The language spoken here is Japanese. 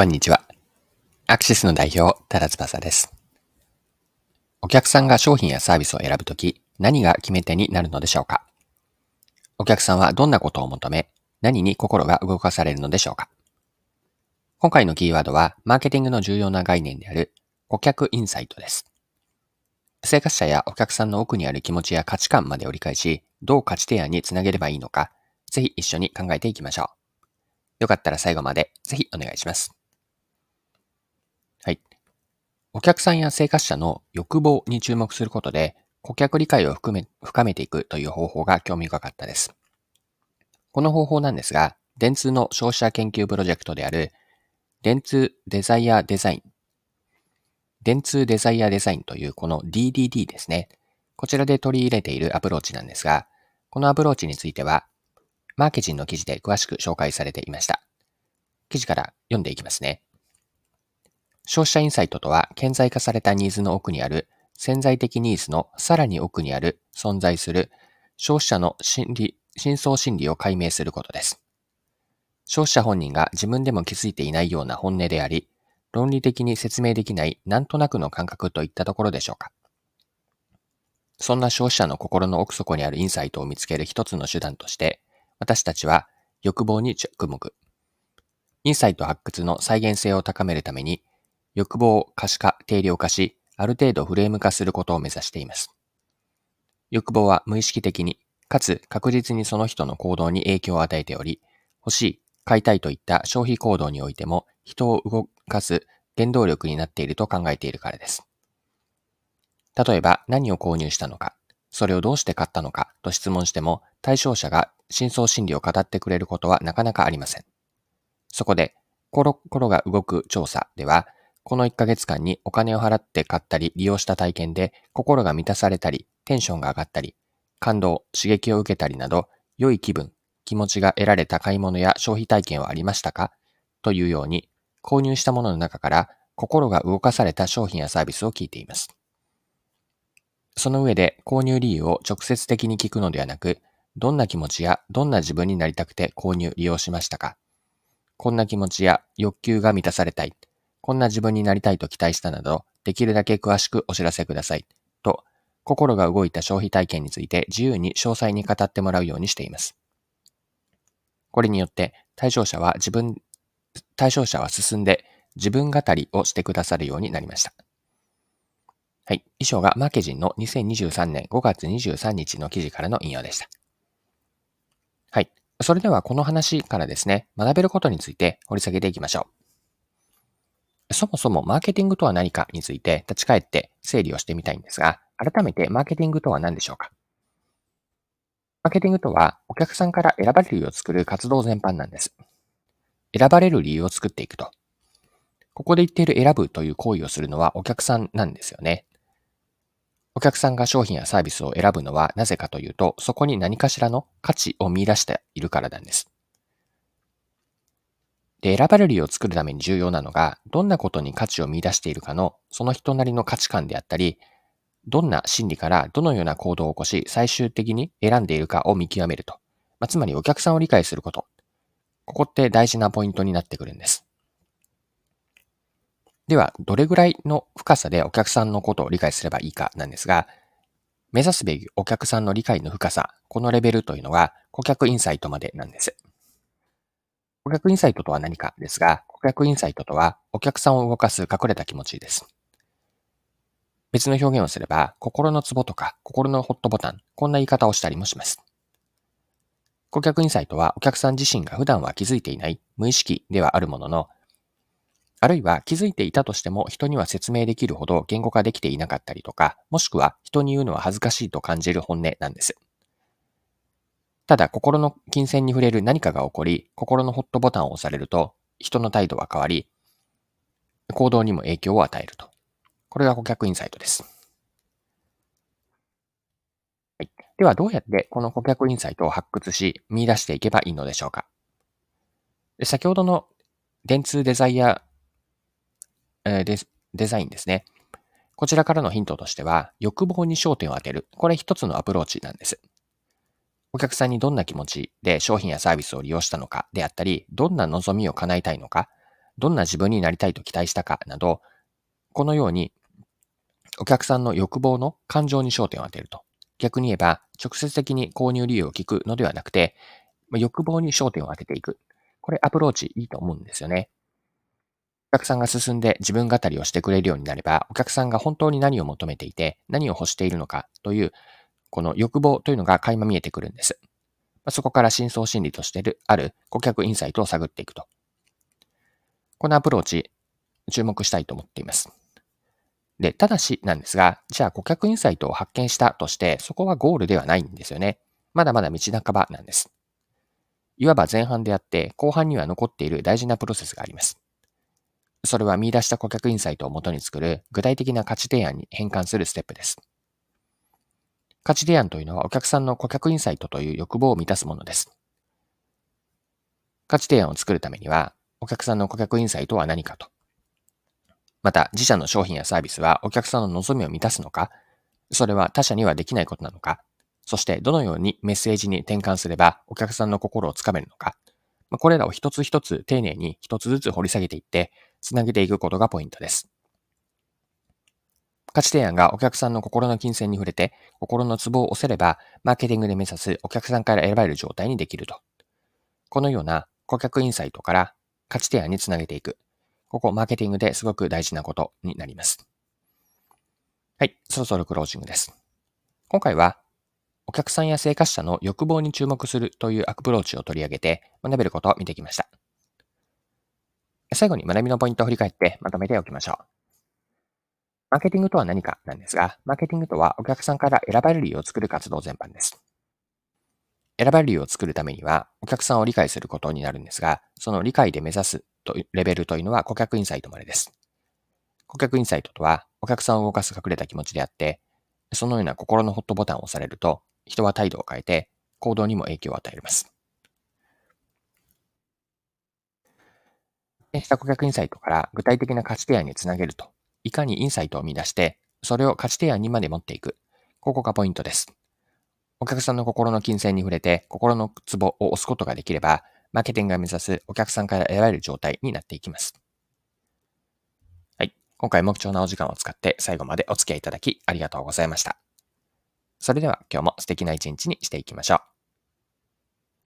こんにちは。アクシスの代表、ただ翼です。お客さんが商品やサービスを選ぶとき、何が決め手になるのでしょうか？お客さんはどんなことを求め、何に心が動かされるのでしょうか？今回のキーワードは、マーケティングの重要な概念である、顧客インサイトです。生活者やお客さんの奥にある気持ちや価値観までを理解し、どう価値提案につなげればいいのか、ぜひ一緒に考えていきましょう。よかったら最後までぜひお願いします。お客さんや生活者の欲望に注目することで、顧客理解を含め、深めていくという方法が興味深かったです。この方法なんですが、電通の消費者研究プロジェクトである、電通デザイアデザイン、電通デザイアデザインというこの DDD ですね。こちらで取り入れているアプローチなんですが、このアプローチについては、マーケティンの記事で詳しく紹介されていました。記事から読んでいきますね。消費者インサイトとは、顕在化されたニーズの奥にある、潜在的ニーズのさらに奥にある、存在する、消費者の心理、深層心理を解明することです。消費者本人が自分でも気づいていないような本音であり、論理的に説明できないなんとなくの感覚といったところでしょうか。そんな消費者の心の奥底にあるインサイトを見つける一つの手段として、私たちは欲望に着目。インサイト発掘の再現性を高めるために、欲望を可視化、定量化し、ある程度フレーム化することを目指しています。欲望は無意識的に、かつ確実にその人の行動に影響を与えており、欲しい、買いたいといった消費行動においても人を動かす原動力になっていると考えているからです。例えば何を購入したのか、それをどうして買ったのかと質問しても対象者が真相心理を語ってくれることはなかなかありません。そこで、コロコロが動く調査では、この1ヶ月間にお金を払って買ったり利用した体験で心が満たされたり、テンションが上がったり、感動、刺激を受けたりなど、良い気分、気持ちが得られた買い物や消費体験はありましたか？というように、購入したものの中から心が動かされた商品やサービスを聞いています。その上で購入理由を直接的に聞くのではなく、どんな気持ちやどんな自分になりたくて購入利用しましたか？こんな気持ちや欲求が満たされたい。こんな自分になりたいと期待したなど、できるだけ詳しくお知らせください。と、心が動いた消費体験について自由に詳細に語ってもらうようにしています。これによって対象者は自分、対象者は進んで自分語りをしてくださるようになりました。はい。以上がマーケジンの2023年5月23日の記事からの引用でした。はい。それではこの話からですね、学べることについて掘り下げていきましょう。そもそもマーケティングとは何かについて立ち返って整理をしてみたいんですが、改めてマーケティングとは何でしょうか？マーケティングとはお客さんから選ばれる理由を作る活動全般なんです。選ばれる理由を作っていくと。ここで言っている選ぶという行為をするのはお客さんなんですよね。お客さんが商品やサービスを選ぶのはなぜかというと、そこに何かしらの価値を見出しているからなんです。で、選ばれるよう作るために重要なのが、どんなことに価値を見出しているかの、その人なりの価値観であったり、どんな心理からどのような行動を起こし、最終的に選んでいるかを見極めると。まあ、つまりお客さんを理解すること。ここって大事なポイントになってくるんです。では、どれぐらいの深さでお客さんのことを理解すればいいかなんですが、目指すべきお客さんの理解の深さ、このレベルというのは顧客インサイトまでなんです。顧客インサイトとは何かですが、顧客インサイトとは、お客さんを動かす隠れた気持ちです。別の表現をすれば、心のツボとか、心のホットボタン、こんな言い方をしたりもします。顧客インサイトは、お客さん自身が普段は気づいていない無意識ではあるものの、あるいは気づいていたとしても人には説明できるほど言語化できていなかったりとか、もしくは人に言うのは恥ずかしいと感じる本音なんです。ただ、心の金銭に触れる何かが起こり、心のホットボタンを押されると、人の態度は変わり、行動にも影響を与えると。これが顧客インサイトです。はい、では、どうやってこの顧客インサイトを発掘し、見出していけばいいのでしょうか。先ほどの電通デザイア、えデデザインですね。こちらからのヒントとしては、欲望に焦点を当てる。これ一つのアプローチなんです。お客さんにどんな気持ちで商品やサービスを利用したのかであったり、どんな望みを叶えたいのか、どんな自分になりたいと期待したかなど、このようにお客さんの欲望の感情に焦点を当てると。逆に言えば、直接的に購入理由を聞くのではなくて、欲望に焦点を当てていく。これアプローチいいと思うんですよね。お客さんが進んで自分語りをしてくれるようになれば、お客さんが本当に何を求めていて、何を欲しているのかという、この欲望というのが垣間見えてくるんです。そこから深層心理としてるある顧客インサイトを探っていくと。このアプローチ、注目したいと思っています。で、ただしなんですが、じゃあ顧客インサイトを発見したとして、そこはゴールではないんですよね。まだまだ道半ばなんです。いわば前半であって、後半には残っている大事なプロセスがあります。それは見出した顧客インサイトを元に作る具体的な価値提案に変換するステップです。価値提案というのはお客さんの顧客インサイトという欲望を満たすものです。価値提案を作るためには、お客さんの顧客インサイトは何かと。また、自社の商品やサービスはお客さんの望みを満たすのか、それは他社にはできないことなのか、そしてどのようにメッセージに転換すればお客さんの心をつかめるのか、これらを一つ一つ丁寧に一つずつ掘り下げていって、つなげていくことがポイントです。価値提案がお客さんの心の金銭に触れて、心のツボを押せれば、マーケティングで目指すお客さんから選ばれる状態にできると。このような顧客インサイトから価値提案につなげていく。ここ、マーケティングですごく大事なことになります。はい、そろそろクロージングです。今回は、お客さんや生活者の欲望に注目するというアプローチを取り上げて学べることを見てきました。最後に学びのポイントを振り返ってまとめておきましょう。マーケティングとは何かなんですが、マーケティングとはお客さんから選ばれる理由を作る活動全般です。選ばれる理由を作るためには、お客さんを理解することになるんですが、その理解で目指すとレベルというのは顧客インサイトまでです。顧客インサイトとは、お客さんを動かす隠れた気持ちであって、そのような心のホットボタンを押されると、人は態度を変えて、行動にも影響を与えます。した顧客インサイトから具体的な価値提案につなげると、いかにインサイトを見出して、それを価値提案にまで持っていく。ここがポイントです。お客さんの心の金銭に触れて、心のツボを押すことができれば、マーケティングが目指すお客さんから得られる状態になっていきます。はい。今回も貴重なお時間を使って最後までお付き合いいただきありがとうございました。それでは今日も素敵な一日にしていきましょう。